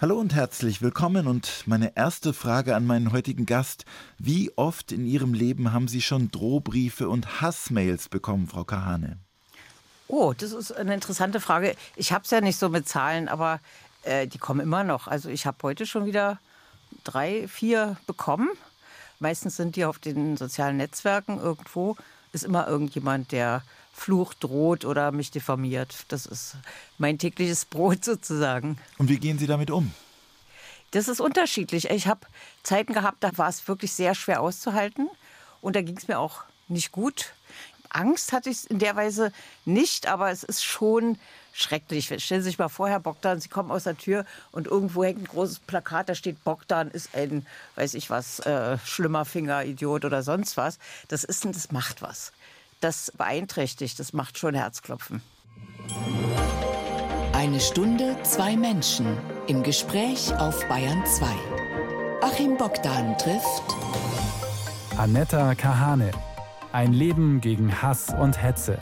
Hallo und herzlich willkommen und meine erste Frage an meinen heutigen Gast. Wie oft in Ihrem Leben haben Sie schon Drohbriefe und Hassmails bekommen, Frau Kahane? Oh, das ist eine interessante Frage. Ich habe es ja nicht so mit Zahlen, aber äh, die kommen immer noch. Also ich habe heute schon wieder drei, vier bekommen. Meistens sind die auf den sozialen Netzwerken irgendwo. Ist immer irgendjemand, der Fluch droht oder mich diffamiert. Das ist mein tägliches Brot sozusagen. Und wie gehen Sie damit um? Das ist unterschiedlich. Ich habe Zeiten gehabt, da war es wirklich sehr schwer auszuhalten. Und da ging es mir auch nicht gut. Angst hatte ich in der Weise nicht, aber es ist schon schrecklich. Stellen Sie sich mal vor, Herr Bogdan, Sie kommen aus der Tür und irgendwo hängt ein großes Plakat, da steht Bogdan ist ein, weiß ich was, äh, schlimmer Finger, Idiot oder sonst was. Das ist, das macht was das beeinträchtigt. Das macht schon Herzklopfen. Eine Stunde, zwei Menschen im Gespräch auf Bayern 2. Achim Bogdan trifft Anetta Kahane. Ein Leben gegen Hass und Hetze.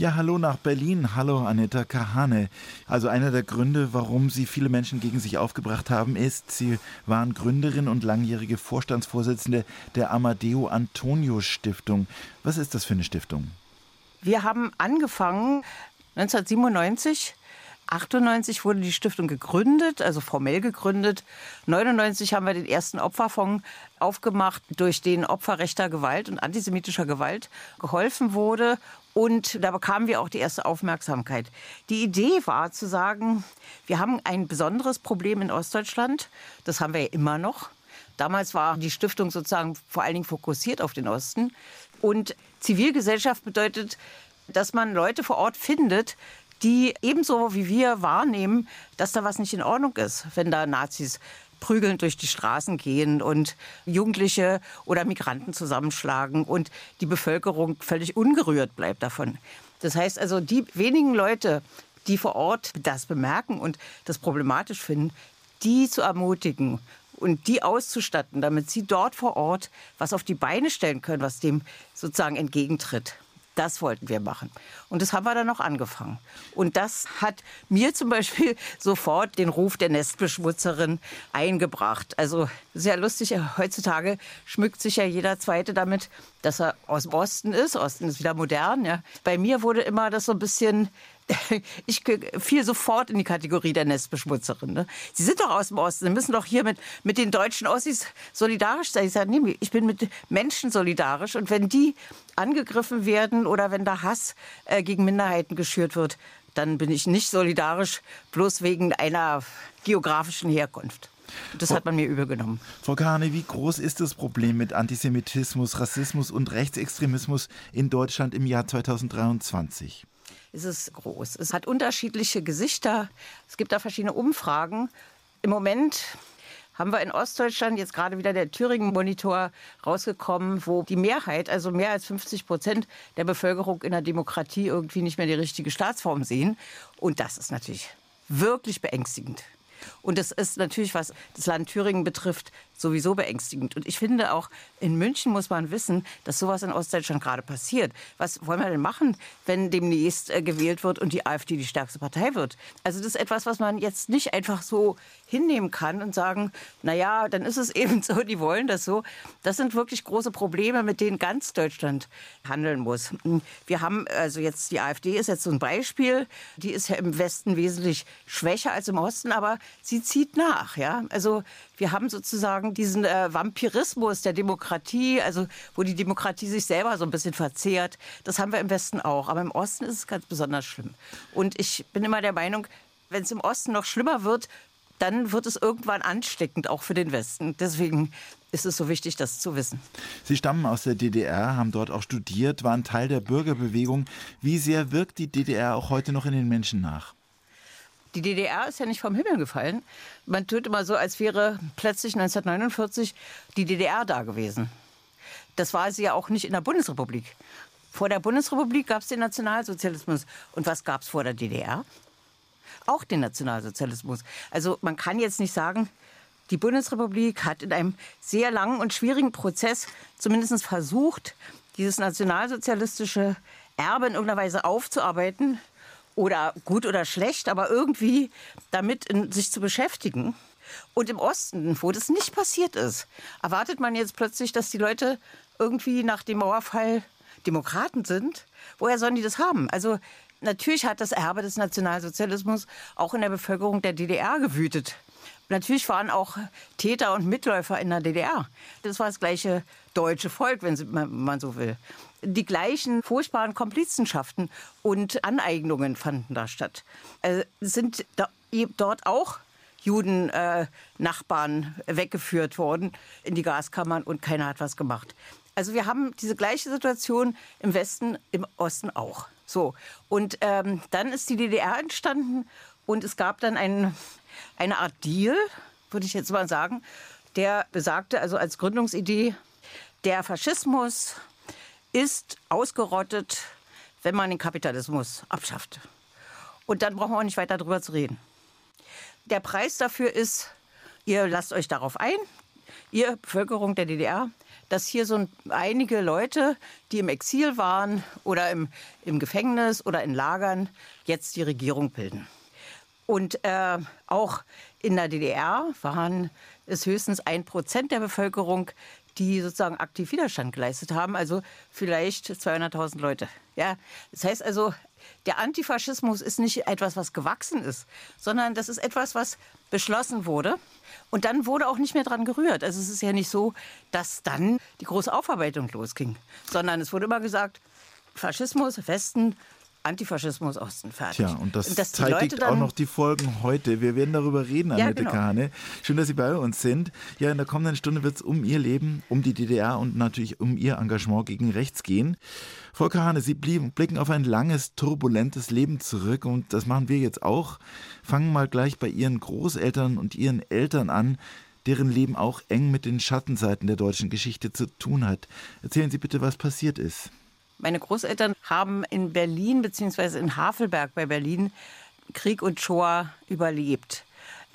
Ja, hallo nach Berlin. Hallo Anita Kahane. Also einer der Gründe, warum Sie viele Menschen gegen sich aufgebracht haben, ist, Sie waren Gründerin und langjährige Vorstandsvorsitzende der Amadeo Antonio Stiftung. Was ist das für eine Stiftung? Wir haben angefangen 1997 98 wurde die Stiftung gegründet, also formell gegründet. 99 haben wir den ersten Opferfonds aufgemacht, durch den Opfer rechter Gewalt und antisemitischer Gewalt geholfen wurde. Und da bekamen wir auch die erste Aufmerksamkeit. Die Idee war zu sagen, wir haben ein besonderes Problem in Ostdeutschland. Das haben wir ja immer noch. Damals war die Stiftung sozusagen vor allen Dingen fokussiert auf den Osten. Und Zivilgesellschaft bedeutet, dass man Leute vor Ort findet, die ebenso wie wir wahrnehmen, dass da was nicht in Ordnung ist, wenn da Nazis prügelnd durch die Straßen gehen und Jugendliche oder Migranten zusammenschlagen und die Bevölkerung völlig ungerührt bleibt davon. Das heißt also, die wenigen Leute, die vor Ort das bemerken und das problematisch finden, die zu ermutigen und die auszustatten, damit sie dort vor Ort was auf die Beine stellen können, was dem sozusagen entgegentritt. Das wollten wir machen. Und das haben wir dann auch angefangen. Und das hat mir zum Beispiel sofort den Ruf der Nestbeschmutzerin eingebracht. Also sehr lustig, heutzutage schmückt sich ja jeder Zweite damit, dass er aus dem Osten ist. Osten ist wieder modern. Ja. Bei mir wurde immer das so ein bisschen ich fiel sofort in die Kategorie der Nestbeschmutzerin. Ne? Sie sind doch aus dem Osten, Sie müssen doch hier mit, mit den deutschen Ossis solidarisch sein. Ich sage, nee, ich bin mit Menschen solidarisch und wenn die angegriffen werden oder wenn da Hass äh, gegen Minderheiten geschürt wird, dann bin ich nicht solidarisch, bloß wegen einer geografischen Herkunft. Das hat man mir übergenommen. Frau Kahane, wie groß ist das Problem mit Antisemitismus, Rassismus und Rechtsextremismus in Deutschland im Jahr 2023? Ist es groß. Es hat unterschiedliche Gesichter. Es gibt da verschiedene Umfragen. Im Moment haben wir in Ostdeutschland jetzt gerade wieder der Thüringen-Monitor rausgekommen, wo die Mehrheit, also mehr als 50 Prozent der Bevölkerung in der Demokratie irgendwie nicht mehr die richtige Staatsform sehen. Und das ist natürlich wirklich beängstigend. Und das ist natürlich, was das Land Thüringen betrifft, sowieso beängstigend. Und ich finde auch, in München muss man wissen, dass sowas in Ostdeutschland gerade passiert. Was wollen wir denn machen, wenn demnächst äh, gewählt wird und die AfD die stärkste Partei wird? Also das ist etwas, was man jetzt nicht einfach so hinnehmen kann und sagen, na ja, dann ist es eben so, die wollen das so. Das sind wirklich große Probleme, mit denen ganz Deutschland handeln muss. Wir haben also jetzt die AfD ist jetzt so ein Beispiel, die ist ja im Westen wesentlich schwächer als im Osten, aber sie zieht nach, ja? Also wir haben sozusagen diesen äh, Vampirismus der Demokratie, also wo die Demokratie sich selber so ein bisschen verzehrt. Das haben wir im Westen auch, aber im Osten ist es ganz besonders schlimm. Und ich bin immer der Meinung, wenn es im Osten noch schlimmer wird, dann wird es irgendwann ansteckend, auch für den Westen. Deswegen ist es so wichtig, das zu wissen. Sie stammen aus der DDR, haben dort auch studiert, waren Teil der Bürgerbewegung. Wie sehr wirkt die DDR auch heute noch in den Menschen nach? Die DDR ist ja nicht vom Himmel gefallen. Man tut immer so, als wäre plötzlich 1949 die DDR da gewesen. Das war sie ja auch nicht in der Bundesrepublik. Vor der Bundesrepublik gab es den Nationalsozialismus. Und was gab es vor der DDR? Auch den Nationalsozialismus. Also man kann jetzt nicht sagen, die Bundesrepublik hat in einem sehr langen und schwierigen Prozess zumindest versucht, dieses nationalsozialistische Erbe in irgendeiner Weise aufzuarbeiten oder gut oder schlecht, aber irgendwie damit in, sich zu beschäftigen. Und im Osten, wo das nicht passiert ist, erwartet man jetzt plötzlich, dass die Leute irgendwie nach dem Mauerfall Demokraten sind. Woher sollen die das haben? Also natürlich hat das Erbe des Nationalsozialismus auch in der Bevölkerung der DDR gewütet. Natürlich waren auch Täter und Mitläufer in der DDR. Das war das gleiche deutsche Volk, wenn man so will. Die gleichen furchtbaren Komplizenschaften und Aneignungen fanden da statt. Also sind dort auch Juden-Nachbarn äh, weggeführt worden in die Gaskammern und keiner hat was gemacht. Also wir haben diese gleiche Situation im Westen, im Osten auch. So und ähm, dann ist die DDR entstanden und es gab dann ein, eine Art Deal, würde ich jetzt mal sagen, der besagte also als Gründungsidee, der Faschismus ist ausgerottet, wenn man den Kapitalismus abschafft. Und dann brauchen wir auch nicht weiter darüber zu reden. Der Preis dafür ist, ihr lasst euch darauf ein, ihr Bevölkerung der DDR, dass hier so einige Leute, die im Exil waren oder im, im Gefängnis oder in Lagern, jetzt die Regierung bilden. Und äh, auch in der DDR waren es höchstens ein Prozent der Bevölkerung, die sozusagen aktiv Widerstand geleistet haben, also vielleicht 200.000 Leute. Ja, das heißt also, der Antifaschismus ist nicht etwas, was gewachsen ist, sondern das ist etwas, was beschlossen wurde. Und dann wurde auch nicht mehr dran gerührt. Also es ist ja nicht so, dass dann die große Aufarbeitung losging, sondern es wurde immer gesagt, Faschismus, Westen, Antifaschismus Osten fertig. Tja, und das zeitigt auch noch die Folgen heute. Wir werden darüber reden, Annette ja, genau. Kahne. Schön, dass Sie bei uns sind. Ja, in der kommenden Stunde wird es um Ihr Leben, um die DDR und natürlich um Ihr Engagement gegen rechts gehen. Frau Kahane, Sie blicken auf ein langes, turbulentes Leben zurück und das machen wir jetzt auch. Fangen mal gleich bei Ihren Großeltern und Ihren Eltern an deren Leben auch eng mit den Schattenseiten der deutschen Geschichte zu tun hat. Erzählen Sie bitte, was passiert ist. Meine Großeltern haben in Berlin bzw. in Havelberg bei Berlin Krieg und Shoah überlebt.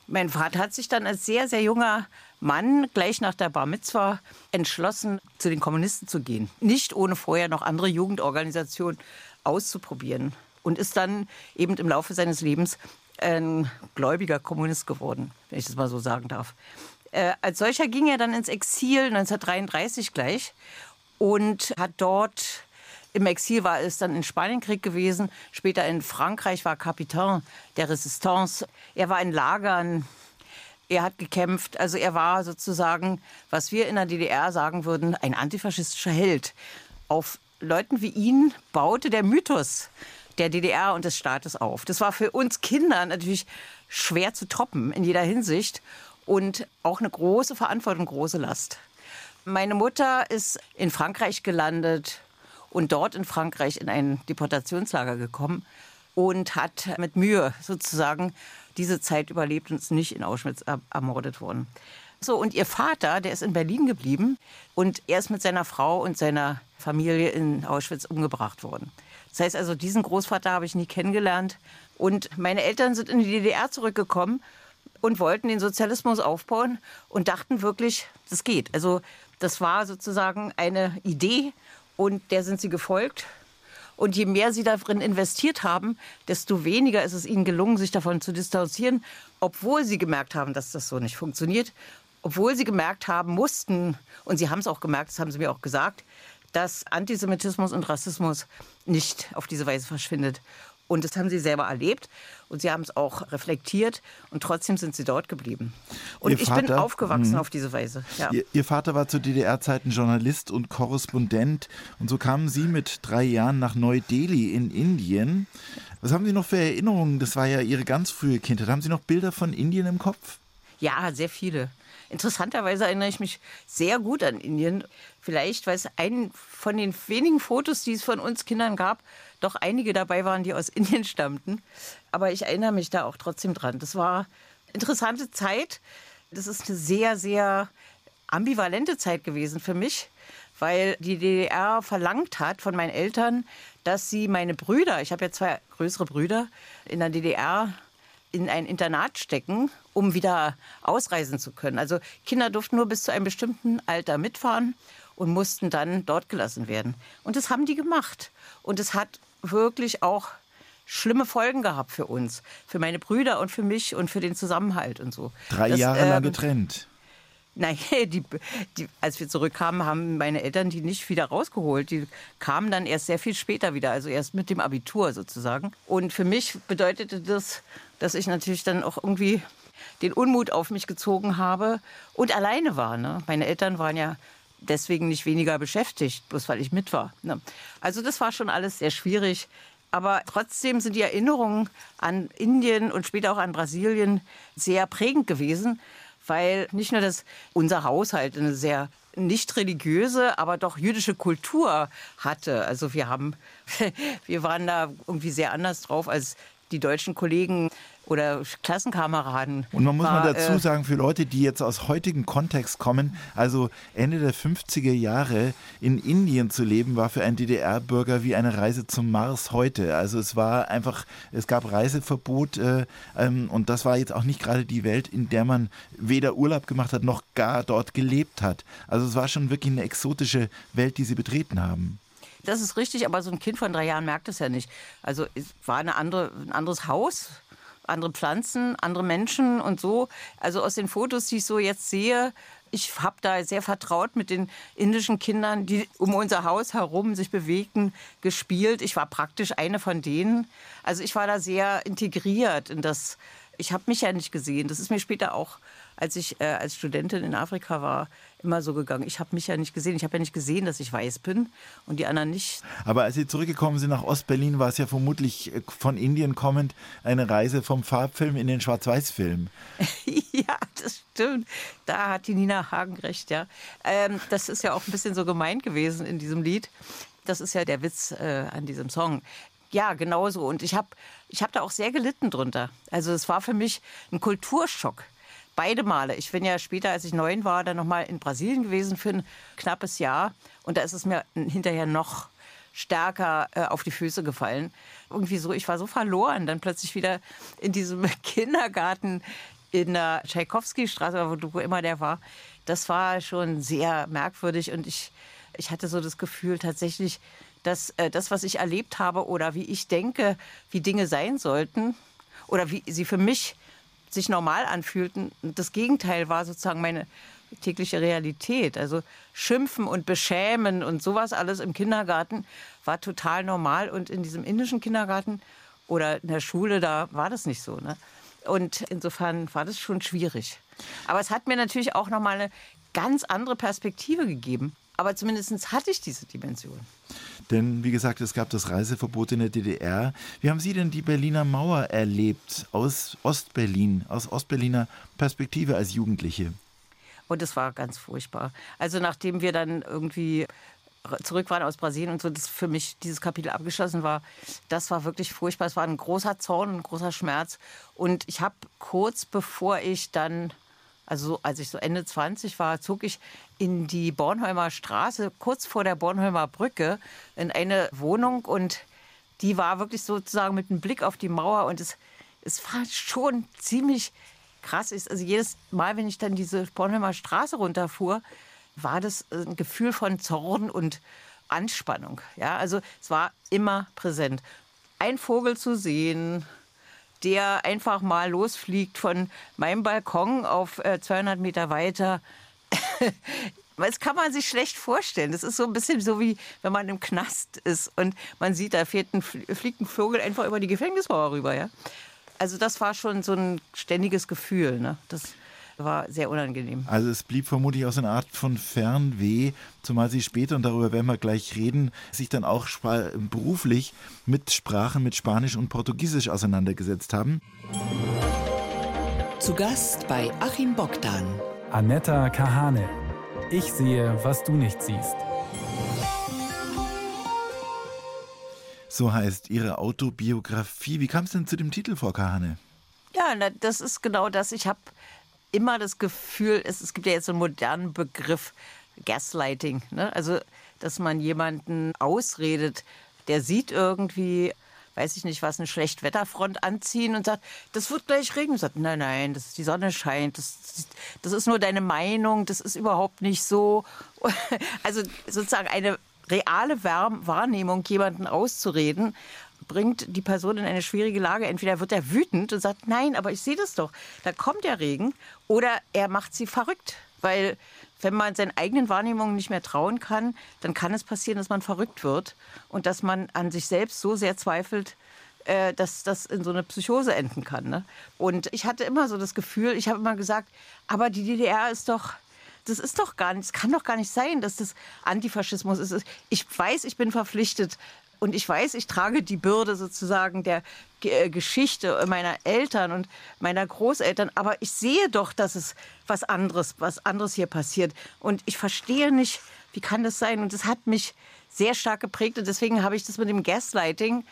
Mein Vater hat sich dann als sehr, sehr junger Mann gleich nach der Bar Mitzwa entschlossen, zu den Kommunisten zu gehen. Nicht ohne vorher noch andere Jugendorganisationen auszuprobieren. Und ist dann eben im Laufe seines Lebens ein gläubiger Kommunist geworden, wenn ich das mal so sagen darf. Äh, als solcher ging er dann ins Exil 1933 gleich und hat dort im Exil war es dann in Spanienkrieg gewesen, später in Frankreich war Kapitän der Resistance. Er war in Lagern, er hat gekämpft, also er war sozusagen, was wir in der DDR sagen würden, ein antifaschistischer Held. Auf Leuten wie ihn baute der Mythos der DDR und des Staates auf. Das war für uns Kinder natürlich schwer zu toppen in jeder Hinsicht und auch eine große Verantwortung, große Last. Meine Mutter ist in Frankreich gelandet, und dort in Frankreich in ein Deportationslager gekommen und hat mit Mühe sozusagen diese Zeit überlebt und ist nicht in Auschwitz ermordet worden. So, und ihr Vater, der ist in Berlin geblieben und er ist mit seiner Frau und seiner Familie in Auschwitz umgebracht worden. Das heißt also, diesen Großvater habe ich nie kennengelernt. Und meine Eltern sind in die DDR zurückgekommen und wollten den Sozialismus aufbauen und dachten wirklich, das geht. Also das war sozusagen eine Idee und der sind sie gefolgt. Und je mehr sie darin investiert haben, desto weniger ist es ihnen gelungen, sich davon zu distanzieren, obwohl sie gemerkt haben, dass das so nicht funktioniert, obwohl sie gemerkt haben mussten, und sie haben es auch gemerkt, das haben sie mir auch gesagt, dass Antisemitismus und Rassismus nicht auf diese Weise verschwindet. Und das haben sie selber erlebt und sie haben es auch reflektiert und trotzdem sind sie dort geblieben. Und Ihr ich Vater, bin aufgewachsen mh. auf diese Weise. Ja. Ihr, Ihr, Vater war zu DDR-Zeiten Journalist und Korrespondent und so kamen Sie mit drei Jahren nach Neu-Delhi in Indien. Was haben Sie noch für Erinnerungen? Das war ja Ihre ganz frühe Kindheit. Haben Sie noch Bilder von Indien im Kopf? Ja, sehr viele. Interessanterweise erinnere ich mich sehr gut an Indien. Vielleicht, weil es ein von den wenigen Fotos, die es von uns Kindern gab, doch einige dabei waren, die aus Indien stammten. Aber ich erinnere mich da auch trotzdem dran. Das war interessante Zeit. Das ist eine sehr, sehr ambivalente Zeit gewesen für mich, weil die DDR verlangt hat von meinen Eltern, dass sie meine Brüder, ich habe ja zwei größere Brüder, in der DDR in ein Internat stecken, um wieder ausreisen zu können. Also Kinder durften nur bis zu einem bestimmten Alter mitfahren und mussten dann dort gelassen werden. Und das haben die gemacht. Und es hat wirklich auch schlimme Folgen gehabt für uns, für meine Brüder und für mich und für den Zusammenhalt und so. Drei das, Jahre lang ähm, getrennt. Nein, die, die, als wir zurückkamen, haben meine Eltern die nicht wieder rausgeholt. Die kamen dann erst sehr viel später wieder, also erst mit dem Abitur sozusagen. Und für mich bedeutete das, dass ich natürlich dann auch irgendwie den Unmut auf mich gezogen habe und alleine war. Ne? Meine Eltern waren ja deswegen nicht weniger beschäftigt, bloß weil ich mit war. Ne? Also das war schon alles sehr schwierig. Aber trotzdem sind die Erinnerungen an Indien und später auch an Brasilien sehr prägend gewesen, weil nicht nur das unser Haushalt eine sehr nicht religiöse, aber doch jüdische Kultur hatte. Also wir haben, wir waren da irgendwie sehr anders drauf als die deutschen Kollegen oder Klassenkameraden. Und man muss war, mal dazu äh, sagen, für Leute, die jetzt aus heutigem Kontext kommen, also Ende der 50er Jahre in Indien zu leben, war für einen DDR-Bürger wie eine Reise zum Mars heute. Also es war einfach, es gab Reiseverbot äh, ähm, und das war jetzt auch nicht gerade die Welt, in der man weder Urlaub gemacht hat, noch gar dort gelebt hat. Also es war schon wirklich eine exotische Welt, die sie betreten haben. Das ist richtig, aber so ein Kind von drei Jahren merkt es ja nicht. Also es war eine andere, ein anderes Haus, andere Pflanzen, andere Menschen und so. Also aus den Fotos, die ich so jetzt sehe, ich habe da sehr vertraut mit den indischen Kindern, die um unser Haus herum sich bewegten, gespielt. Ich war praktisch eine von denen. Also ich war da sehr integriert in das. Ich habe mich ja nicht gesehen. Das ist mir später auch als ich äh, als Studentin in Afrika war, immer so gegangen. Ich habe mich ja nicht gesehen. Ich habe ja nicht gesehen, dass ich weiß bin und die anderen nicht. Aber als Sie zurückgekommen sind nach Ostberlin, war es ja vermutlich äh, von Indien kommend eine Reise vom Farbfilm in den Schwarz-Weiß-Film. ja, das stimmt. Da hat die Nina Hagen recht, ja. Ähm, das ist ja auch ein bisschen so gemeint gewesen in diesem Lied. Das ist ja der Witz äh, an diesem Song. Ja, genau so. Und ich habe ich hab da auch sehr gelitten drunter. Also es war für mich ein Kulturschock Beide Male. Ich bin ja später, als ich neun war, dann noch mal in Brasilien gewesen für ein knappes Jahr. Und da ist es mir hinterher noch stärker äh, auf die Füße gefallen. Irgendwie so, ich war so verloren, dann plötzlich wieder in diesem Kindergarten in der Tschaikowski-Straße, wo, wo immer der war. Das war schon sehr merkwürdig und ich, ich hatte so das Gefühl tatsächlich, dass äh, das, was ich erlebt habe oder wie ich denke, wie Dinge sein sollten oder wie sie für mich sich normal anfühlten. Das Gegenteil war sozusagen meine tägliche Realität. Also schimpfen und beschämen und sowas alles im Kindergarten war total normal. Und in diesem indischen Kindergarten oder in der Schule, da war das nicht so. Ne? Und insofern war das schon schwierig. Aber es hat mir natürlich auch nochmal eine ganz andere Perspektive gegeben. Aber zumindest hatte ich diese Dimension. Denn wie gesagt, es gab das Reiseverbot in der DDR. Wie haben Sie denn die Berliner Mauer erlebt aus Ostberlin, aus Ostberliner Perspektive als Jugendliche? Und es war ganz furchtbar. Also nachdem wir dann irgendwie zurück waren aus Brasilien und so, dass für mich dieses Kapitel abgeschlossen war, das war wirklich furchtbar. Es war ein großer Zorn, ein großer Schmerz. Und ich habe kurz bevor ich dann also als ich so Ende 20 war, zog ich in die Bornholmer Straße, kurz vor der Bornholmer Brücke, in eine Wohnung und die war wirklich sozusagen mit einem Blick auf die Mauer und es, es war schon ziemlich krass. Also jedes Mal, wenn ich dann diese Bornholmer Straße runterfuhr, war das ein Gefühl von Zorn und Anspannung. Ja, also es war immer präsent. Ein Vogel zu sehen, der einfach mal losfliegt von meinem Balkon auf 200 äh, Meter weiter. Das kann man sich schlecht vorstellen. Das ist so ein bisschen so wie, wenn man im Knast ist und man sieht, da ein, fliegt ein Vogel einfach über die Gefängnismauer rüber. Ja? Also das war schon so ein ständiges Gefühl. Ne? Das, war sehr unangenehm. Also es blieb vermutlich auch so eine Art von Fernweh, zumal Sie später, und darüber werden wir gleich reden, sich dann auch beruflich mit Sprachen, mit Spanisch und Portugiesisch auseinandergesetzt haben. Zu Gast bei Achim Bogdan. Anetta Kahane. Ich sehe, was du nicht siehst. So heißt Ihre Autobiografie. Wie kam es denn zu dem Titel, Frau Kahane? Ja, das ist genau das. Ich habe immer das Gefühl, es, es gibt ja jetzt einen modernen Begriff Gaslighting. Ne? Also, dass man jemanden ausredet, der sieht irgendwie, weiß ich nicht was, eine Schlechtwetterfront anziehen und sagt, das wird gleich regnen. Und sagt, nein, nein, das ist, die Sonne scheint, das, das ist nur deine Meinung, das ist überhaupt nicht so. Also sozusagen eine reale Wahrnehmung jemanden auszureden. Bringt die Person in eine schwierige Lage. Entweder wird er wütend und sagt, nein, aber ich sehe das doch, da kommt der Regen, oder er macht sie verrückt, weil wenn man seinen eigenen Wahrnehmungen nicht mehr trauen kann, dann kann es passieren, dass man verrückt wird und dass man an sich selbst so sehr zweifelt, äh, dass das in so eine Psychose enden kann. Ne? Und ich hatte immer so das Gefühl, ich habe immer gesagt, aber die DDR ist doch das ist doch gar nicht, es kann doch gar nicht sein, dass das Antifaschismus ist. Ich weiß, ich bin verpflichtet, und ich weiß, ich trage die Bürde sozusagen der äh, Geschichte meiner Eltern und meiner Großeltern, aber ich sehe doch, dass es was anderes, was anderes hier passiert. Und ich verstehe nicht, wie kann das sein? Und das hat mich sehr stark geprägt und deswegen habe ich das mit dem Gaslighting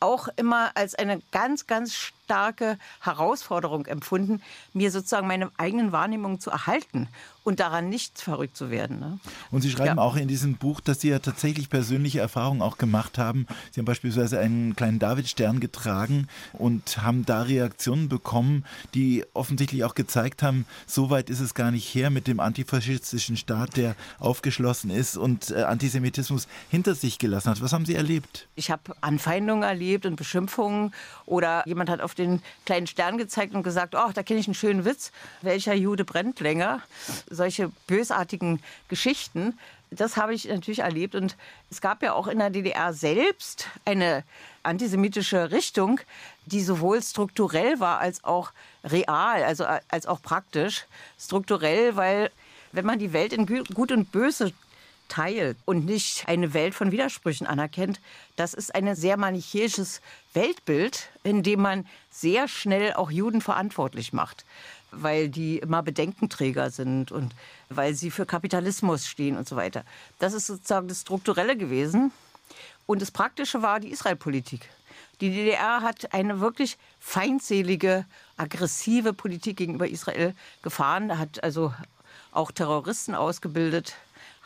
auch immer als eine ganz, ganz starke Herausforderung empfunden, mir sozusagen meine eigenen Wahrnehmungen zu erhalten und daran nicht verrückt zu werden. Ne? Und Sie schreiben ja. auch in diesem Buch, dass Sie ja tatsächlich persönliche Erfahrungen auch gemacht haben. Sie haben beispielsweise einen kleinen Davidstern getragen und haben da Reaktionen bekommen, die offensichtlich auch gezeigt haben, so weit ist es gar nicht her mit dem antifaschistischen Staat, der aufgeschlossen ist und äh, Antisemitismus hinter sich gelassen hat. Was haben Sie erlebt? Ich habe Anfeindungen erlebt und Beschimpfungen oder jemand hat auf den kleinen Stern gezeigt und gesagt, oh, da kenne ich einen schönen Witz. Welcher Jude brennt länger? Solche bösartigen Geschichten. Das habe ich natürlich erlebt. Und es gab ja auch in der DDR selbst eine antisemitische Richtung, die sowohl strukturell war als auch real, also als auch praktisch. Strukturell, weil wenn man die Welt in Gut und Böse teilt und nicht eine Welt von Widersprüchen anerkennt, das ist ein sehr manichäisches Weltbild, in dem man sehr schnell auch Juden verantwortlich macht, weil die immer Bedenkenträger sind und weil sie für Kapitalismus stehen und so weiter. Das ist sozusagen das Strukturelle gewesen. Und das Praktische war die Israelpolitik. Die DDR hat eine wirklich feindselige, aggressive Politik gegenüber Israel gefahren, hat also auch Terroristen ausgebildet,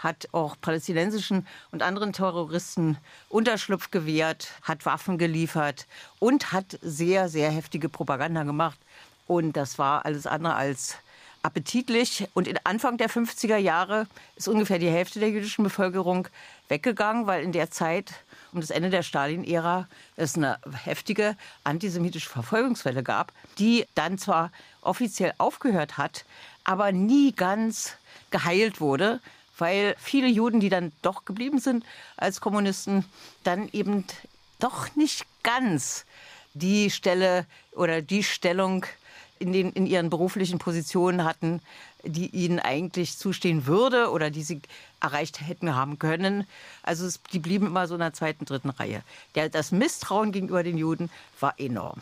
hat auch palästinensischen und anderen Terroristen Unterschlupf gewährt, hat Waffen geliefert und hat sehr, sehr heftige Propaganda gemacht. Und das war alles andere als appetitlich. Und in Anfang der 50er Jahre ist ungefähr die Hälfte der jüdischen Bevölkerung weggegangen, weil in der Zeit um das Ende der Stalin-Ära es eine heftige antisemitische Verfolgungswelle gab, die dann zwar offiziell aufgehört hat, aber nie ganz geheilt wurde, weil viele Juden, die dann doch geblieben sind als Kommunisten, dann eben doch nicht ganz die Stelle oder die Stellung in, den, in ihren beruflichen Positionen hatten, die ihnen eigentlich zustehen würde oder die sie erreicht hätten haben können. Also es, die blieben immer so in der zweiten, dritten Reihe. Der, das Misstrauen gegenüber den Juden war enorm.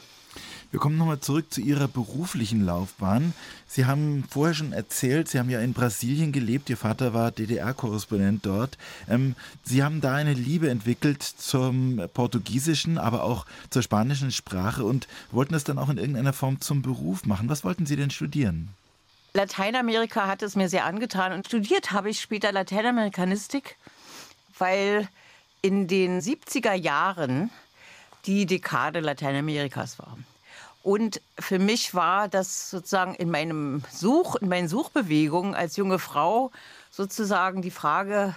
Wir kommen nochmal zurück zu Ihrer beruflichen Laufbahn. Sie haben vorher schon erzählt, Sie haben ja in Brasilien gelebt. Ihr Vater war DDR-Korrespondent dort. Ähm, Sie haben da eine Liebe entwickelt zum portugiesischen, aber auch zur spanischen Sprache und wollten das dann auch in irgendeiner Form zum Beruf machen. Was wollten Sie denn studieren? Lateinamerika hat es mir sehr angetan und studiert habe ich später Lateinamerikanistik, weil in den 70er Jahren die Dekade Lateinamerikas war. Und für mich war das sozusagen in meinem Such, in meinen Suchbewegungen als junge Frau sozusagen die Frage,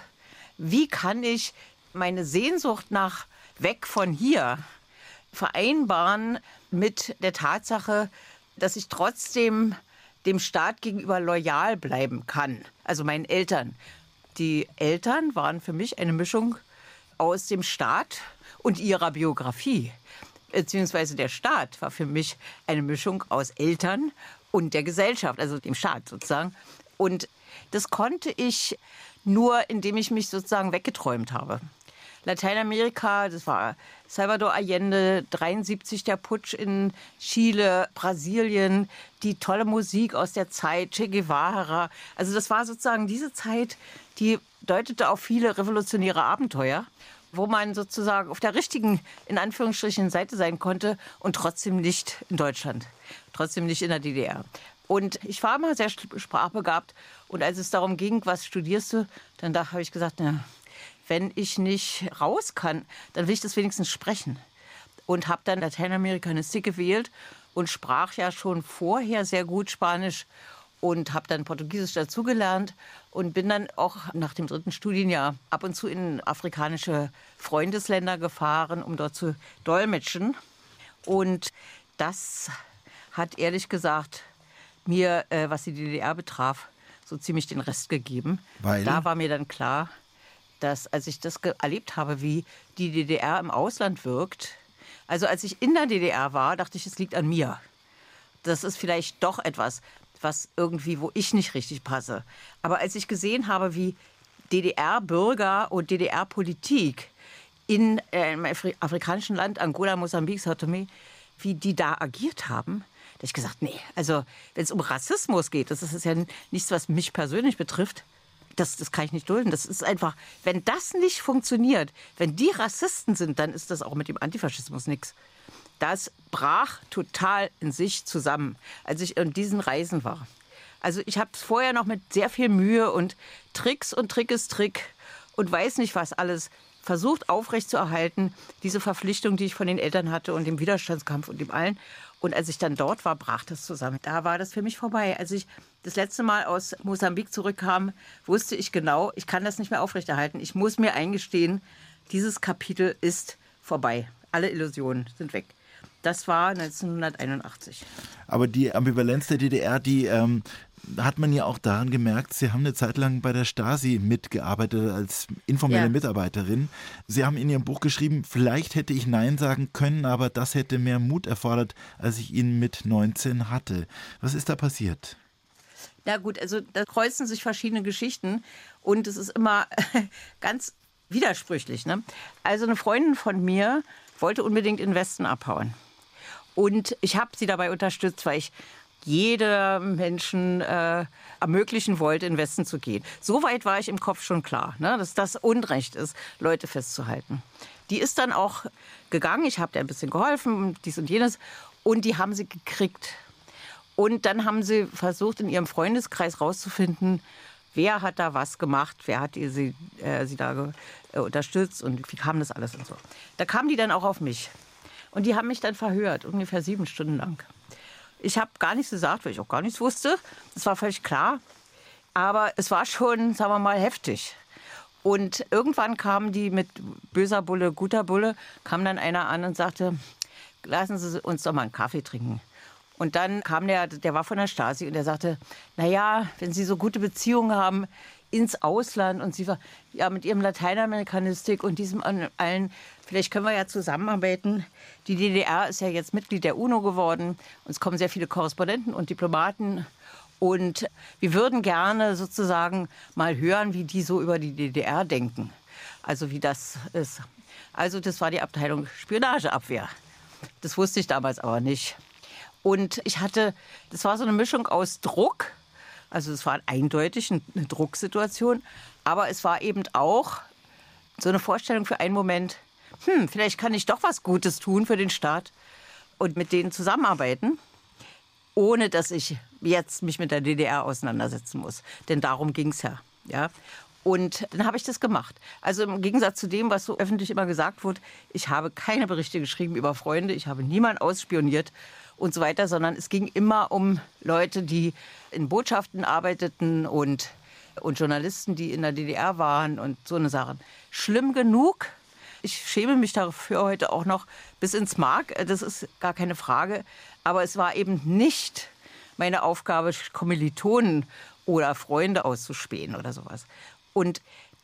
wie kann ich meine Sehnsucht nach weg von hier vereinbaren mit der Tatsache, dass ich trotzdem dem Staat gegenüber loyal bleiben kann, also meinen Eltern. Die Eltern waren für mich eine Mischung aus dem Staat und ihrer Biografie beziehungsweise der Staat war für mich eine Mischung aus Eltern und der Gesellschaft, also dem Staat sozusagen. Und das konnte ich nur, indem ich mich sozusagen weggeträumt habe. Lateinamerika, das war Salvador Allende, 73 der Putsch in Chile, Brasilien, die tolle Musik aus der Zeit, Che Guevara. Also das war sozusagen diese Zeit, die deutete auf viele revolutionäre Abenteuer wo man sozusagen auf der richtigen, in Anführungsstrichen, Seite sein konnte und trotzdem nicht in Deutschland, trotzdem nicht in der DDR. Und ich war immer sehr sprachbegabt. Und als es darum ging, was studierst du, dann da habe ich gesagt, na, wenn ich nicht raus kann, dann will ich das wenigstens sprechen. Und habe dann Lateinamerikanistik gewählt und sprach ja schon vorher sehr gut Spanisch und habe dann Portugiesisch dazugelernt und bin dann auch nach dem dritten Studienjahr ab und zu in afrikanische Freundesländer gefahren, um dort zu dolmetschen. Und das hat ehrlich gesagt mir, äh, was die DDR betraf, so ziemlich den Rest gegeben. Weil? Da war mir dann klar, dass als ich das erlebt habe, wie die DDR im Ausland wirkt, also als ich in der DDR war, dachte ich, es liegt an mir. Das ist vielleicht doch etwas, was irgendwie, wo ich nicht richtig passe. Aber als ich gesehen habe, wie DDR-Bürger und DDR-Politik in äh, einem afrikanischen Land, Angola, Mosambik, Sao wie die da agiert haben, da habe ich gesagt, nee, also wenn es um Rassismus geht, das ist ja nichts, was mich persönlich betrifft, das, das kann ich nicht dulden. Das ist einfach, wenn das nicht funktioniert, wenn die Rassisten sind, dann ist das auch mit dem Antifaschismus nichts. Das brach total in sich zusammen, als ich in diesen Reisen war. Also ich habe es vorher noch mit sehr viel Mühe und Tricks und Trick ist Trick und weiß nicht was alles versucht aufrechtzuerhalten, diese Verpflichtung, die ich von den Eltern hatte und dem Widerstandskampf und dem allen. Und als ich dann dort war, brach das zusammen. Da war das für mich vorbei. Als ich das letzte Mal aus Mosambik zurückkam, wusste ich genau, ich kann das nicht mehr aufrechterhalten. Ich muss mir eingestehen, dieses Kapitel ist vorbei. Alle Illusionen sind weg. Das war 1981. Aber die Ambivalenz der DDR, die ähm, hat man ja auch daran gemerkt, Sie haben eine Zeit lang bei der Stasi mitgearbeitet als informelle ja. Mitarbeiterin. Sie haben in Ihrem Buch geschrieben, vielleicht hätte ich Nein sagen können, aber das hätte mehr Mut erfordert, als ich ihn mit 19 hatte. Was ist da passiert? Na gut, also da kreuzen sich verschiedene Geschichten und es ist immer ganz widersprüchlich. Ne? Also eine Freundin von mir wollte unbedingt in den Westen abhauen. Und ich habe sie dabei unterstützt, weil ich jeder Menschen äh, ermöglichen wollte, in den Westen zu gehen. So weit war ich im Kopf schon klar, ne, dass das Unrecht ist, Leute festzuhalten. Die ist dann auch gegangen, ich habe der ein bisschen geholfen, dies und jenes, und die haben sie gekriegt. Und dann haben sie versucht, in ihrem Freundeskreis rauszufinden, wer hat da was gemacht, wer hat sie, äh, sie da äh, unterstützt und wie kam das alles und so. Da kamen die dann auch auf mich. Und die haben mich dann verhört, ungefähr sieben Stunden lang. Ich habe gar nichts gesagt, weil ich auch gar nichts wusste. Das war völlig klar. Aber es war schon, sagen wir mal, heftig. Und irgendwann kamen die mit böser Bulle, guter Bulle, kam dann einer an und sagte, lassen Sie uns doch mal einen Kaffee trinken. Und dann kam der, der war von der Stasi und der sagte, naja, wenn Sie so gute Beziehungen haben ins Ausland und Sie war ja mit Ihrem Lateinamerikanistik und diesem allen, vielleicht können wir ja zusammenarbeiten. Die DDR ist ja jetzt Mitglied der UNO geworden. Es kommen sehr viele Korrespondenten und Diplomaten. Und wir würden gerne sozusagen mal hören, wie die so über die DDR denken. Also wie das ist. Also das war die Abteilung Spionageabwehr. Das wusste ich damals aber nicht. Und ich hatte, das war so eine Mischung aus Druck, also es war eindeutig eine Drucksituation, aber es war eben auch so eine Vorstellung für einen Moment, hm, vielleicht kann ich doch was Gutes tun für den Staat und mit denen zusammenarbeiten, ohne dass ich jetzt mich mit der DDR auseinandersetzen muss. Denn darum ging es ja. ja. Und dann habe ich das gemacht. Also im Gegensatz zu dem, was so öffentlich immer gesagt wird, ich habe keine Berichte geschrieben über Freunde, ich habe niemanden ausspioniert und so weiter, sondern es ging immer um Leute, die in Botschaften arbeiteten und, und Journalisten, die in der DDR waren und so eine Sachen. Schlimm genug, ich schäme mich dafür heute auch noch bis ins Mark, das ist gar keine Frage. Aber es war eben nicht meine Aufgabe, Kommilitonen oder Freunde auszuspähen oder sowas. Und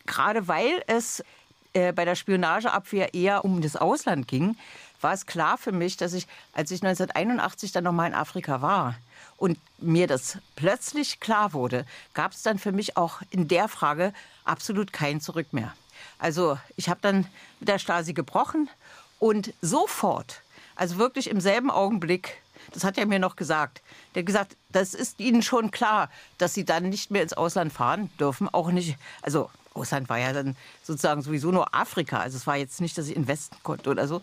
gerade weil es äh, bei der Spionageabwehr eher um das Ausland ging, war es klar für mich, dass ich, als ich 1981 dann noch mal in Afrika war und mir das plötzlich klar wurde, gab es dann für mich auch in der Frage absolut kein Zurück mehr. Also ich habe dann mit der Stasi gebrochen und sofort, also wirklich im selben Augenblick, das hat er mir noch gesagt, der gesagt, das ist Ihnen schon klar, dass Sie dann nicht mehr ins Ausland fahren dürfen, auch nicht, also Ausland war ja dann sozusagen sowieso nur Afrika, also es war jetzt nicht, dass ich in den Westen konnte oder so.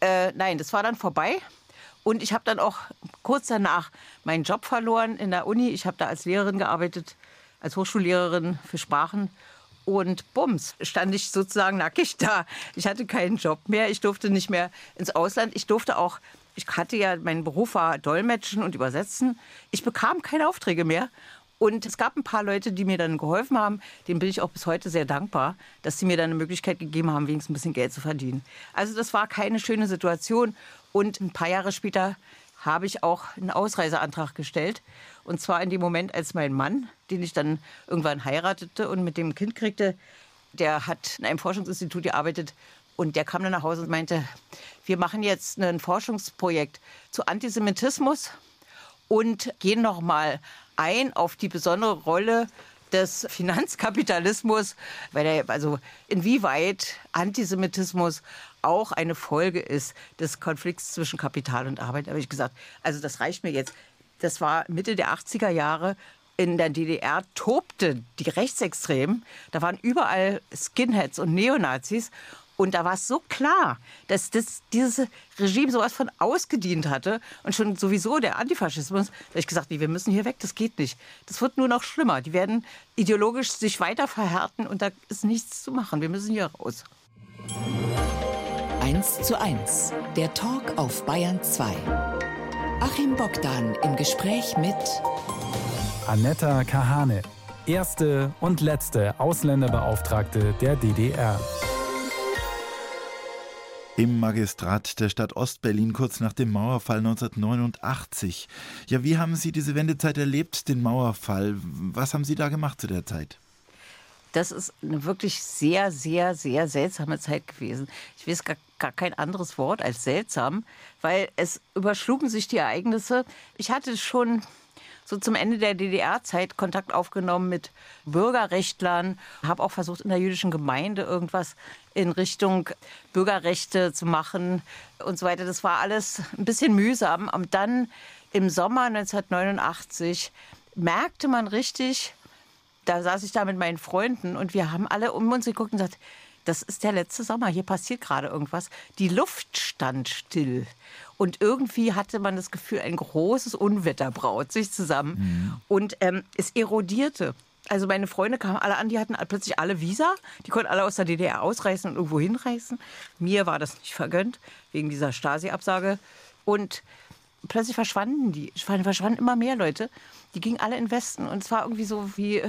Äh, nein, das war dann vorbei. Und ich habe dann auch kurz danach meinen Job verloren in der Uni. Ich habe da als Lehrerin gearbeitet, als Hochschullehrerin für Sprachen. Und bums, stand ich sozusagen nackig da. Ich hatte keinen Job mehr. Ich durfte nicht mehr ins Ausland. Ich durfte auch Ich hatte ja, mein Beruf war Dolmetschen und Übersetzen. Ich bekam keine Aufträge mehr. Und es gab ein paar Leute, die mir dann geholfen haben. Denen bin ich auch bis heute sehr dankbar, dass sie mir dann eine Möglichkeit gegeben haben, wenigstens ein bisschen Geld zu verdienen. Also das war keine schöne Situation. Und ein paar Jahre später habe ich auch einen Ausreiseantrag gestellt. Und zwar in dem Moment, als mein Mann, den ich dann irgendwann heiratete und mit dem Kind kriegte, der hat in einem Forschungsinstitut gearbeitet und der kam dann nach Hause und meinte, wir machen jetzt ein Forschungsprojekt zu Antisemitismus und gehen noch mal ein auf die besondere Rolle des Finanzkapitalismus, weil er, also inwieweit Antisemitismus auch eine Folge ist des Konflikts zwischen Kapital und Arbeit. Da habe ich gesagt, also das reicht mir jetzt. Das war Mitte der 80er Jahre. In der DDR tobte die Rechtsextremen. Da waren überall Skinheads und Neonazis. Und da war es so klar, dass das, dieses Regime sowas von ausgedient hatte und schon sowieso der Antifaschismus, da ich gesagt, nee, wir müssen hier weg, das geht nicht. Das wird nur noch schlimmer. Die werden ideologisch sich weiter verhärten und da ist nichts zu machen. Wir müssen hier raus. 1 zu 1, der Talk auf Bayern 2. Achim Bogdan im Gespräch mit Anetta Kahane, erste und letzte Ausländerbeauftragte der DDR. Im Magistrat der Stadt Ostberlin kurz nach dem Mauerfall 1989. Ja, wie haben Sie diese Wendezeit erlebt, den Mauerfall? Was haben Sie da gemacht zu der Zeit? Das ist eine wirklich sehr, sehr, sehr seltsame Zeit gewesen. Ich weiß gar, gar kein anderes Wort als seltsam, weil es überschlugen sich die Ereignisse. Ich hatte schon so zum Ende der DDR-Zeit Kontakt aufgenommen mit Bürgerrechtlern, habe auch versucht, in der jüdischen Gemeinde irgendwas in Richtung Bürgerrechte zu machen und so weiter. Das war alles ein bisschen mühsam. Und dann im Sommer 1989 merkte man richtig, da saß ich da mit meinen Freunden und wir haben alle um uns geguckt und gesagt, das ist der letzte Sommer, hier passiert gerade irgendwas. Die Luft stand still. Und irgendwie hatte man das Gefühl, ein großes Unwetter braut sich zusammen. Mhm. Und ähm, es erodierte. Also meine Freunde kamen alle an, die hatten plötzlich alle Visa. Die konnten alle aus der DDR ausreisen und irgendwo hinreisen. Mir war das nicht vergönnt, wegen dieser Stasi-Absage. Und plötzlich verschwanden die. Verschwanden immer mehr Leute. Die gingen alle in den Westen. Und es war irgendwie so wie, äh,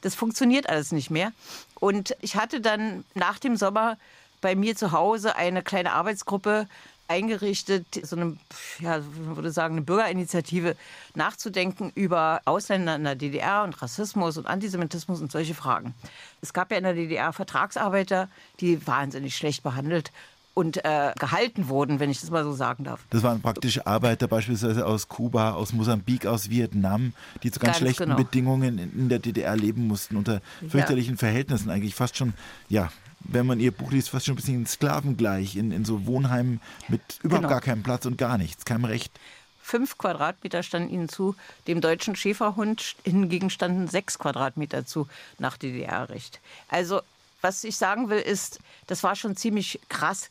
das funktioniert alles nicht mehr. Und ich hatte dann nach dem Sommer bei mir zu Hause eine kleine Arbeitsgruppe eingerichtet, so eine, ja, würde sagen, eine Bürgerinitiative nachzudenken über Ausländer in der DDR und Rassismus und Antisemitismus und solche Fragen. Es gab ja in der DDR Vertragsarbeiter, die wahnsinnig schlecht behandelt und äh, gehalten wurden, wenn ich das mal so sagen darf. Das waren praktisch Arbeiter beispielsweise aus Kuba, aus Mosambik, aus Vietnam, die zu ganz, ganz schlechten genau. Bedingungen in der DDR leben mussten, unter fürchterlichen ja. Verhältnissen eigentlich fast schon, ja, wenn man ihr Buch liest, fast schon ein bisschen sklavengleich, in, in so Wohnheimen mit überhaupt genau. gar keinem Platz und gar nichts, keinem Recht. Fünf Quadratmeter standen ihnen zu, dem deutschen Schäferhund hingegen standen sechs Quadratmeter zu nach DDR-Recht. Also was ich sagen will, ist, das war schon ziemlich krass.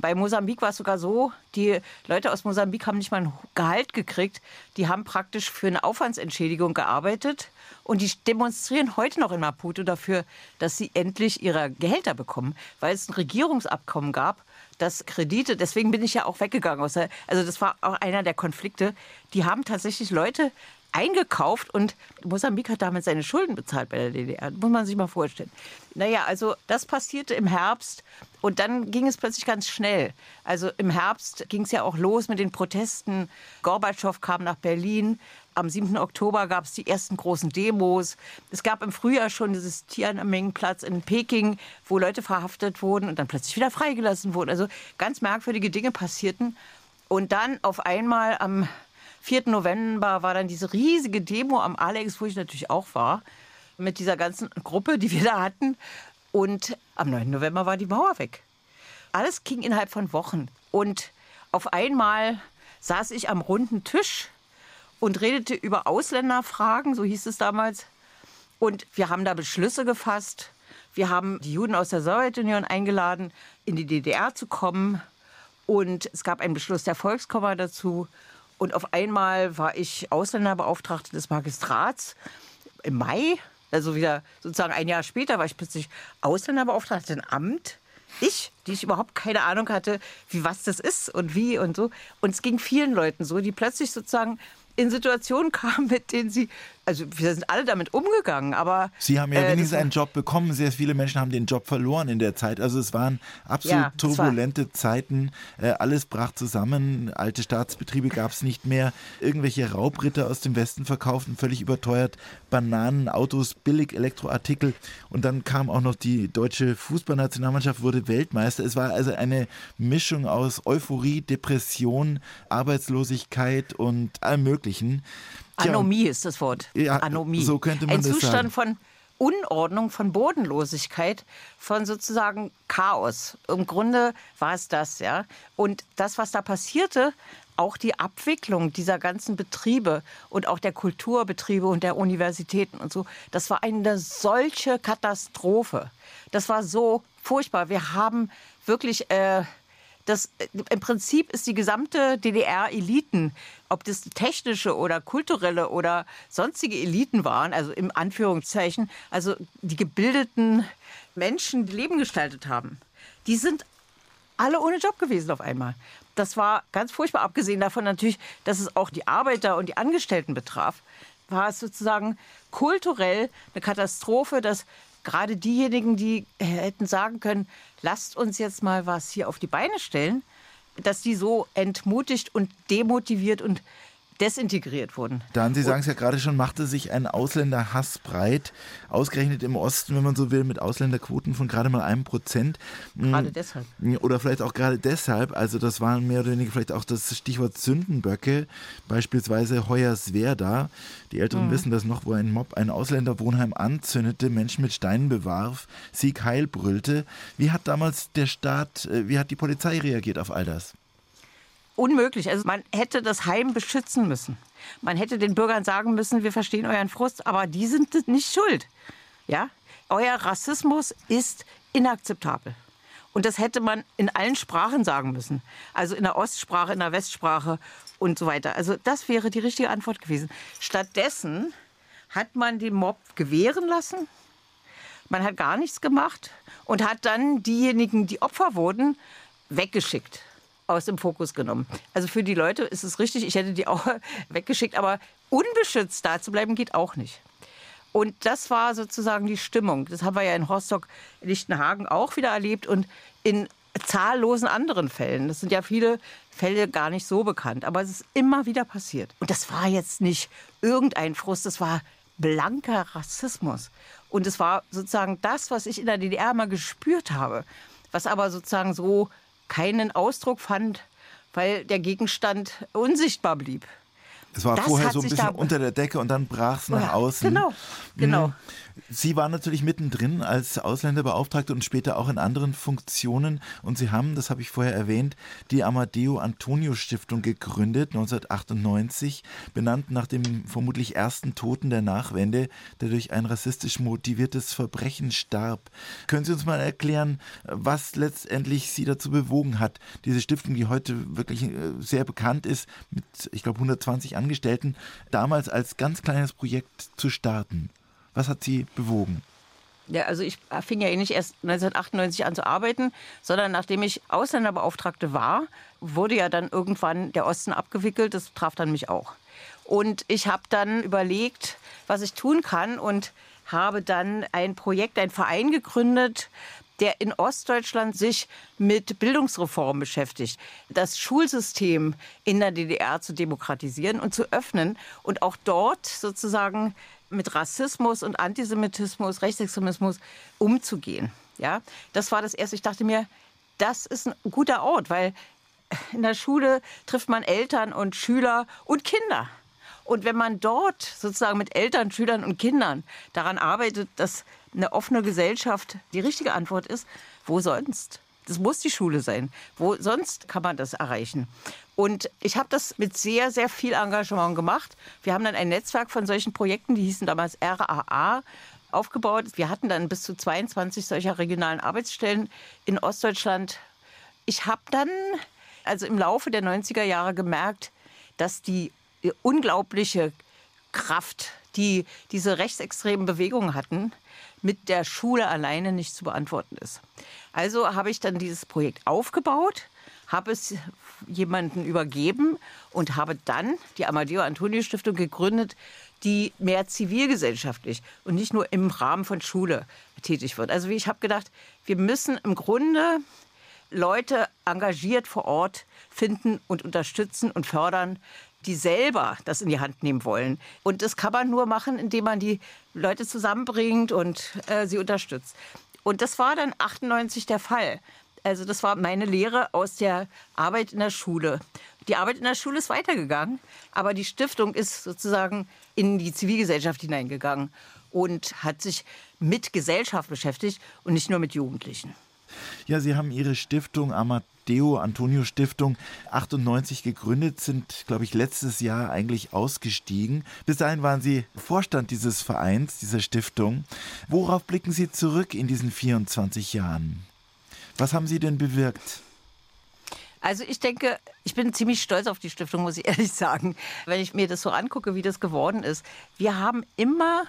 Bei Mosambik war es sogar so, die Leute aus Mosambik haben nicht mal ein Gehalt gekriegt. Die haben praktisch für eine Aufwandsentschädigung gearbeitet. Und die demonstrieren heute noch in Maputo dafür, dass sie endlich ihre Gehälter bekommen, weil es ein Regierungsabkommen gab, das Kredite, deswegen bin ich ja auch weggegangen. also das war auch einer der Konflikte. Die haben tatsächlich Leute eingekauft und Mosambik hat damit seine Schulden bezahlt bei der DDR. Muss man sich mal vorstellen. Naja, also das passierte im Herbst und dann ging es plötzlich ganz schnell. Also im Herbst ging es ja auch los mit den Protesten. Gorbatschow kam nach Berlin. Am 7. Oktober gab es die ersten großen Demos. Es gab im Frühjahr schon dieses Tiananmen-Platz in Peking, wo Leute verhaftet wurden und dann plötzlich wieder freigelassen wurden. Also ganz merkwürdige Dinge passierten. Und dann auf einmal am 4. November war dann diese riesige Demo am Alex, wo ich natürlich auch war, mit dieser ganzen Gruppe, die wir da hatten. Und am 9. November war die Mauer weg. Alles ging innerhalb von Wochen. Und auf einmal saß ich am runden Tisch und redete über Ausländerfragen, so hieß es damals. Und wir haben da Beschlüsse gefasst. Wir haben die Juden aus der Sowjetunion eingeladen, in die DDR zu kommen. Und es gab einen Beschluss der Volkskammer dazu. Und auf einmal war ich Ausländerbeauftragte des Magistrats im Mai. Also wieder sozusagen ein Jahr später war ich plötzlich Ausländerbeauftragte im Amt ich, die ich überhaupt keine Ahnung hatte, wie was das ist und wie und so. Und es ging vielen Leuten so, die plötzlich sozusagen in Situationen kamen, mit denen sie, also wir sind alle damit umgegangen, aber. Sie haben ja äh, wenigstens einen Job bekommen. Sehr viele Menschen haben den Job verloren in der Zeit. Also es waren absolut ja, turbulente war Zeiten. Äh, alles brach zusammen. Alte Staatsbetriebe gab es nicht mehr. Irgendwelche Raubritter aus dem Westen verkauften völlig überteuert Bananen, Autos, billig Elektroartikel. Und dann kam auch noch die deutsche Fußballnationalmannschaft, wurde Weltmeister. Es war also eine Mischung aus Euphorie, Depression, Arbeitslosigkeit und allem Möglichen. Anomie ist das Wort. Ja, Anomie. So könnte man Ein das Zustand sagen. von Unordnung, von Bodenlosigkeit, von sozusagen Chaos. Im Grunde war es das, ja. Und das, was da passierte, auch die Abwicklung dieser ganzen Betriebe und auch der Kulturbetriebe und der Universitäten und so, das war eine solche Katastrophe. Das war so furchtbar. Wir haben wirklich äh, das, im Prinzip ist die gesamte DDR-Eliten, ob das technische oder kulturelle oder sonstige Eliten waren, also im Anführungszeichen, also die gebildeten Menschen, die Leben gestaltet haben, die sind alle ohne Job gewesen auf einmal. Das war ganz furchtbar, abgesehen davon natürlich, dass es auch die Arbeiter und die Angestellten betraf, war es sozusagen kulturell eine Katastrophe, dass gerade diejenigen, die hätten sagen können, lasst uns jetzt mal was hier auf die Beine stellen, dass die so entmutigt und demotiviert und desintegriert wurden. Dann, Sie sagen es ja gerade schon, machte sich ein Ausländerhass breit, ausgerechnet im Osten, wenn man so will, mit Ausländerquoten von gerade mal einem Prozent. Hm. Gerade deshalb. Oder vielleicht auch gerade deshalb, also das waren mehr oder weniger vielleicht auch das Stichwort Sündenböcke, beispielsweise Hoyerswerda. Die Älteren mhm. wissen das noch, wo ein Mob ein Ausländerwohnheim anzündete, Menschen mit Steinen bewarf, Sieg Heil brüllte. Wie hat damals der Staat, äh, wie hat die Polizei reagiert auf all das? Unmöglich. Also man hätte das Heim beschützen müssen. Man hätte den Bürgern sagen müssen, wir verstehen euren Frust, aber die sind nicht schuld. Ja? Euer Rassismus ist inakzeptabel. Und das hätte man in allen Sprachen sagen müssen. Also in der Ostsprache, in der Westsprache und so weiter. Also das wäre die richtige Antwort gewesen. Stattdessen hat man den Mob gewähren lassen. Man hat gar nichts gemacht und hat dann diejenigen, die Opfer wurden, weggeschickt aus dem Fokus genommen. Also für die Leute ist es richtig, ich hätte die auch weggeschickt, aber unbeschützt da zu bleiben geht auch nicht. Und das war sozusagen die Stimmung. Das haben wir ja in Rostock-Lichtenhagen auch wieder erlebt und in zahllosen anderen Fällen. Das sind ja viele Fälle gar nicht so bekannt, aber es ist immer wieder passiert. Und das war jetzt nicht irgendein Frust, das war blanker Rassismus. Und es war sozusagen das, was ich in der DDR mal gespürt habe, was aber sozusagen so keinen Ausdruck fand, weil der Gegenstand unsichtbar blieb. Es war das vorher so ein bisschen unter der Decke und dann brach es nach außen. Genau, genau. Sie waren natürlich mittendrin als Ausländerbeauftragte und später auch in anderen Funktionen. Und Sie haben, das habe ich vorher erwähnt, die Amadeo Antonio Stiftung gegründet, 1998, benannt nach dem vermutlich ersten Toten der Nachwende, der durch ein rassistisch motiviertes Verbrechen starb. Können Sie uns mal erklären, was letztendlich Sie dazu bewogen hat, diese Stiftung, die heute wirklich äh, sehr bekannt ist, mit, ich glaube, 120 Angestellten, damals als ganz kleines Projekt zu starten? Was hat Sie bewogen? Ja, also ich fing ja eh nicht erst 1998 an zu arbeiten, sondern nachdem ich Ausländerbeauftragte war, wurde ja dann irgendwann der Osten abgewickelt. Das traf dann mich auch. Und ich habe dann überlegt, was ich tun kann und habe dann ein Projekt, ein Verein gegründet, der in Ostdeutschland sich mit Bildungsreform beschäftigt, das Schulsystem in der DDR zu demokratisieren und zu öffnen und auch dort sozusagen mit Rassismus und Antisemitismus, Rechtsextremismus umzugehen. Ja, das war das erste. Ich dachte mir, das ist ein guter Ort, weil in der Schule trifft man Eltern und Schüler und Kinder. Und wenn man dort sozusagen mit Eltern, Schülern und Kindern daran arbeitet, dass eine offene Gesellschaft die richtige Antwort ist, wo sonst? Das muss die Schule sein. Wo sonst kann man das erreichen? Und ich habe das mit sehr, sehr viel Engagement gemacht. Wir haben dann ein Netzwerk von solchen Projekten, die hießen damals RAA, aufgebaut. Wir hatten dann bis zu 22 solcher regionalen Arbeitsstellen in Ostdeutschland. Ich habe dann also im Laufe der 90er Jahre gemerkt, dass die unglaubliche Kraft die diese rechtsextremen Bewegungen hatten, mit der Schule alleine nicht zu beantworten ist. Also habe ich dann dieses Projekt aufgebaut, habe es jemanden übergeben und habe dann die Amadeo Antonio Stiftung gegründet, die mehr zivilgesellschaftlich und nicht nur im Rahmen von Schule tätig wird. Also ich habe gedacht, wir müssen im Grunde Leute engagiert vor Ort finden und unterstützen und fördern, die selber das in die Hand nehmen wollen. Und das kann man nur machen, indem man die Leute zusammenbringt und äh, sie unterstützt. Und das war dann 98 der Fall. Also das war meine Lehre aus der Arbeit in der Schule. Die Arbeit in der Schule ist weitergegangen, aber die Stiftung ist sozusagen in die Zivilgesellschaft hineingegangen und hat sich mit Gesellschaft beschäftigt und nicht nur mit Jugendlichen. Ja, Sie haben Ihre Stiftung Amadeo Antonio Stiftung 98 gegründet, sind, glaube ich, letztes Jahr eigentlich ausgestiegen. Bis dahin waren Sie Vorstand dieses Vereins, dieser Stiftung. Worauf blicken Sie zurück in diesen 24 Jahren? Was haben Sie denn bewirkt? Also ich denke, ich bin ziemlich stolz auf die Stiftung, muss ich ehrlich sagen, wenn ich mir das so angucke, wie das geworden ist. Wir haben immer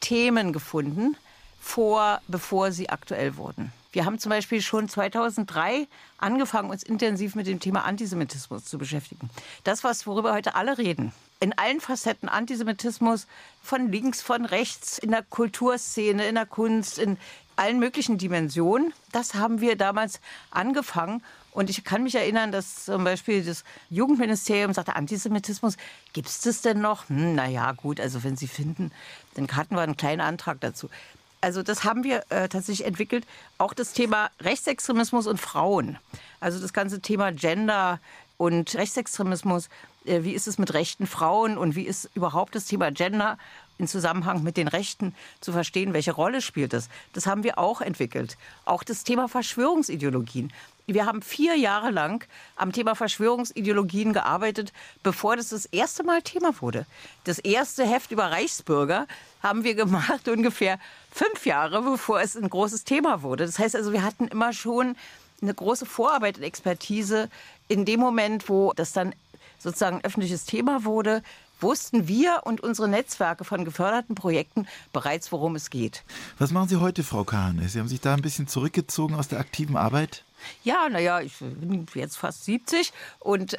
Themen gefunden, vor, bevor sie aktuell wurden. Wir haben zum Beispiel schon 2003 angefangen, uns intensiv mit dem Thema Antisemitismus zu beschäftigen. Das, was worüber heute alle reden. In allen Facetten Antisemitismus, von links, von rechts, in der Kulturszene, in der Kunst, in allen möglichen Dimensionen. Das haben wir damals angefangen. Und ich kann mich erinnern, dass zum Beispiel das Jugendministerium sagte, Antisemitismus, gibt es das denn noch? Hm, naja, gut, also wenn Sie finden, dann hatten wir einen kleinen Antrag dazu. Also das haben wir äh, tatsächlich entwickelt. Auch das Thema Rechtsextremismus und Frauen. Also das ganze Thema Gender und Rechtsextremismus. Äh, wie ist es mit rechten Frauen und wie ist überhaupt das Thema Gender in Zusammenhang mit den Rechten zu verstehen? Welche Rolle spielt das? Das haben wir auch entwickelt. Auch das Thema Verschwörungsideologien. Wir haben vier Jahre lang am Thema Verschwörungsideologien gearbeitet, bevor das das erste Mal Thema wurde. Das erste Heft über Reichsbürger haben wir gemacht ungefähr fünf Jahre, bevor es ein großes Thema wurde. Das heißt also, wir hatten immer schon eine große Vorarbeit und Expertise. In dem Moment, wo das dann sozusagen ein öffentliches Thema wurde, wussten wir und unsere Netzwerke von geförderten Projekten bereits, worum es geht. Was machen Sie heute, Frau Kahn? Sie haben sich da ein bisschen zurückgezogen aus der aktiven Arbeit? Ja, naja, ich bin jetzt fast 70 und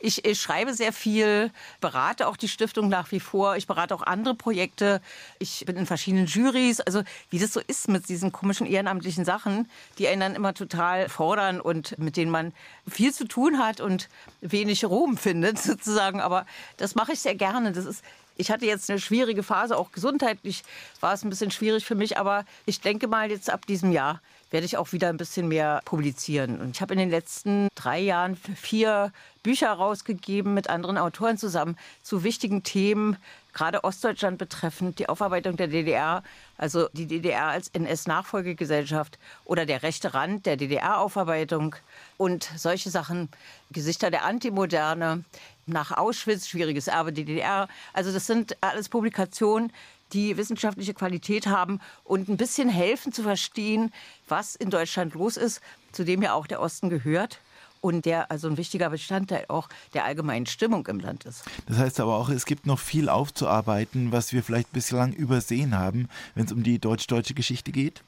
ich, ich, schreibe sehr viel, berate auch die Stiftung nach wie vor. Ich berate auch andere Projekte. Ich bin in verschiedenen Juries. Also wie das so ist mit diesen komischen ehrenamtlichen Sachen, die einen dann immer total fordern und mit denen man viel zu tun hat und wenig Ruhm findet sozusagen. Aber das mache ich sehr gerne. Das ist ich hatte jetzt eine schwierige Phase, auch gesundheitlich war es ein bisschen schwierig für mich, aber ich denke mal jetzt ab diesem Jahr werde ich auch wieder ein bisschen mehr publizieren. Und ich habe in den letzten drei Jahren vier Bücher rausgegeben mit anderen Autoren zusammen zu wichtigen Themen, gerade Ostdeutschland betreffend, die Aufarbeitung der DDR, also die DDR als NS-Nachfolgegesellschaft oder der rechte Rand der DDR-Aufarbeitung und solche Sachen, Gesichter der Antimoderne, nach Auschwitz, schwieriges Erbe der DDR. Also das sind alles Publikationen, die wissenschaftliche Qualität haben und ein bisschen helfen zu verstehen, was in Deutschland los ist, zu dem ja auch der Osten gehört und der also ein wichtiger Bestandteil auch der allgemeinen Stimmung im Land ist. Das heißt aber auch, es gibt noch viel aufzuarbeiten, was wir vielleicht bislang übersehen haben, wenn es um die deutsch-deutsche Geschichte geht?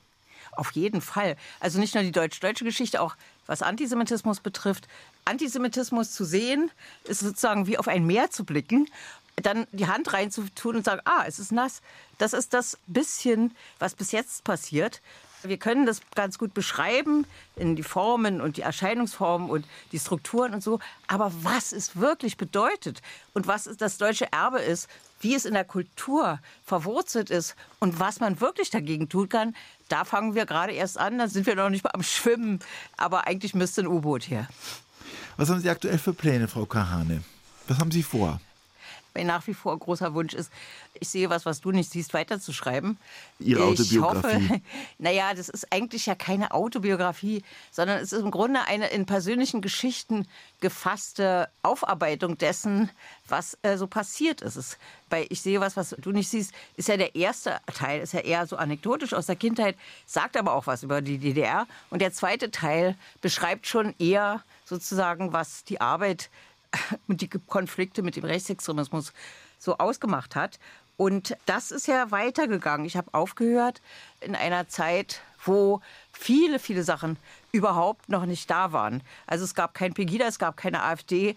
Auf jeden Fall. Also nicht nur die deutsch-deutsche Geschichte, auch was Antisemitismus betrifft. Antisemitismus zu sehen, ist sozusagen wie auf ein Meer zu blicken dann die Hand reinzutun und sagen, ah, es ist nass. Das ist das bisschen, was bis jetzt passiert. Wir können das ganz gut beschreiben in die Formen und die Erscheinungsformen und die Strukturen und so. Aber was es wirklich bedeutet und was das deutsche Erbe ist, wie es in der Kultur verwurzelt ist und was man wirklich dagegen tun kann, da fangen wir gerade erst an. Da sind wir noch nicht mal am Schwimmen. Aber eigentlich müsste ein U-Boot her. Was haben Sie aktuell für Pläne, Frau Kahane? Was haben Sie vor? Mein nach wie vor großer Wunsch ist, ich sehe was, was du nicht siehst, weiterzuschreiben. Ihre Autobiografie? Ich hoffe, naja, das ist eigentlich ja keine Autobiografie, sondern es ist im Grunde eine in persönlichen Geschichten gefasste Aufarbeitung dessen, was äh, so passiert ist. Es, bei Ich sehe was, was du nicht siehst, ist ja der erste Teil, ist ja eher so anekdotisch aus der Kindheit, sagt aber auch was über die DDR. Und der zweite Teil beschreibt schon eher sozusagen, was die Arbeit die Konflikte mit dem Rechtsextremismus so ausgemacht hat. Und das ist ja weitergegangen. Ich habe aufgehört in einer Zeit, wo viele, viele Sachen überhaupt noch nicht da waren. Also es gab kein Pegida, es gab keine AfD,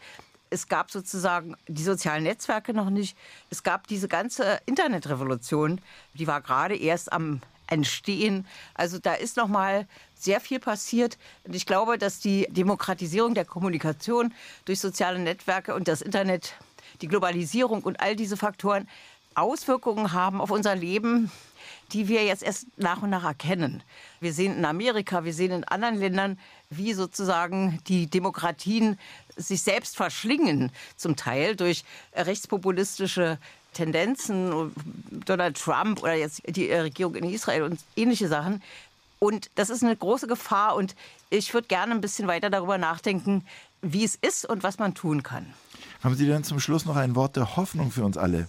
es gab sozusagen die sozialen Netzwerke noch nicht. Es gab diese ganze Internetrevolution, die war gerade erst am Entstehen. Also da ist noch mal sehr viel passiert. Und ich glaube, dass die Demokratisierung der Kommunikation durch soziale Netzwerke und das Internet, die Globalisierung und all diese Faktoren Auswirkungen haben auf unser Leben, die wir jetzt erst nach und nach erkennen. Wir sehen in Amerika, wir sehen in anderen Ländern, wie sozusagen die Demokratien sich selbst verschlingen, zum Teil durch rechtspopulistische Tendenzen, Donald Trump oder jetzt die Regierung in Israel und ähnliche Sachen. Und das ist eine große Gefahr und ich würde gerne ein bisschen weiter darüber nachdenken, wie es ist und was man tun kann. Haben Sie denn zum Schluss noch ein Wort der Hoffnung für uns alle?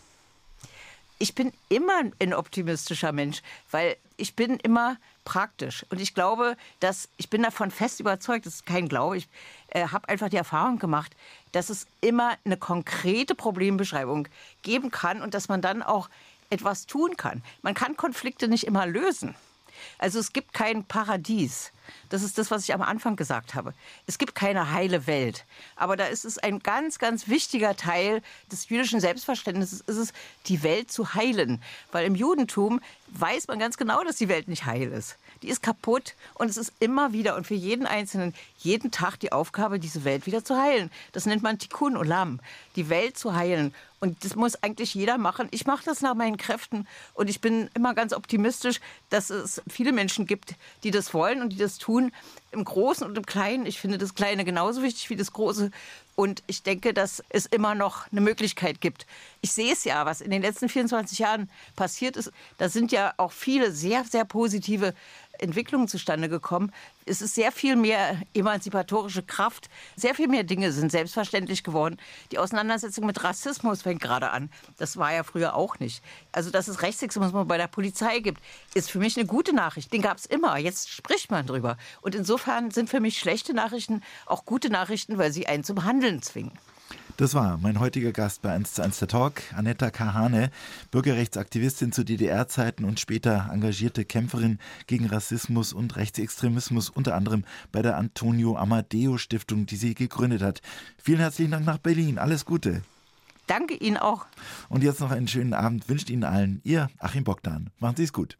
ich bin immer ein optimistischer Mensch, weil ich bin immer praktisch. Und ich glaube, dass ich bin davon fest überzeugt, das ist kein Glaube, ich äh, habe einfach die Erfahrung gemacht, dass es immer eine konkrete Problembeschreibung geben kann und dass man dann auch etwas tun kann. Man kann Konflikte nicht immer lösen. Also es gibt kein Paradies. Das ist das, was ich am Anfang gesagt habe. Es gibt keine heile Welt. Aber da ist es ein ganz, ganz wichtiger Teil des jüdischen Selbstverständnisses, ist es, die Welt zu heilen. Weil im Judentum weiß man ganz genau, dass die Welt nicht heil ist. Die ist kaputt und es ist immer wieder und für jeden Einzelnen jeden Tag die Aufgabe, diese Welt wieder zu heilen. Das nennt man Tikkun Olam, die Welt zu heilen. Und das muss eigentlich jeder machen. Ich mache das nach meinen Kräften und ich bin immer ganz optimistisch, dass es viele Menschen gibt, die das wollen und die das tun. Im Großen und im Kleinen. Ich finde das Kleine genauso wichtig wie das Große. Und ich denke, dass es immer noch eine Möglichkeit gibt. Ich sehe es ja, was in den letzten 24 Jahren passiert ist. Da sind ja auch viele sehr, sehr positive Entwicklungen zustande gekommen. Es ist sehr viel mehr emanzipatorische Kraft, sehr viel mehr Dinge sind selbstverständlich geworden. Die Auseinandersetzung mit Rassismus fängt gerade an. Das war ja früher auch nicht. Also, dass es Rechtsextremismus bei der Polizei gibt, ist für mich eine gute Nachricht. Den gab es immer. Jetzt spricht man drüber. Und insofern sind für mich schlechte Nachrichten auch gute Nachrichten, weil sie einen zum Handeln zwingen. Das war mein heutiger Gast bei 1 zu 1 der Talk, Anetta Kahane, Bürgerrechtsaktivistin zu DDR-Zeiten und später engagierte Kämpferin gegen Rassismus und Rechtsextremismus, unter anderem bei der Antonio Amadeo Stiftung, die sie gegründet hat. Vielen herzlichen Dank nach Berlin. Alles Gute. Danke Ihnen auch. Und jetzt noch einen schönen Abend wünscht Ihnen allen Ihr Achim Bogdan. Machen Sie es gut.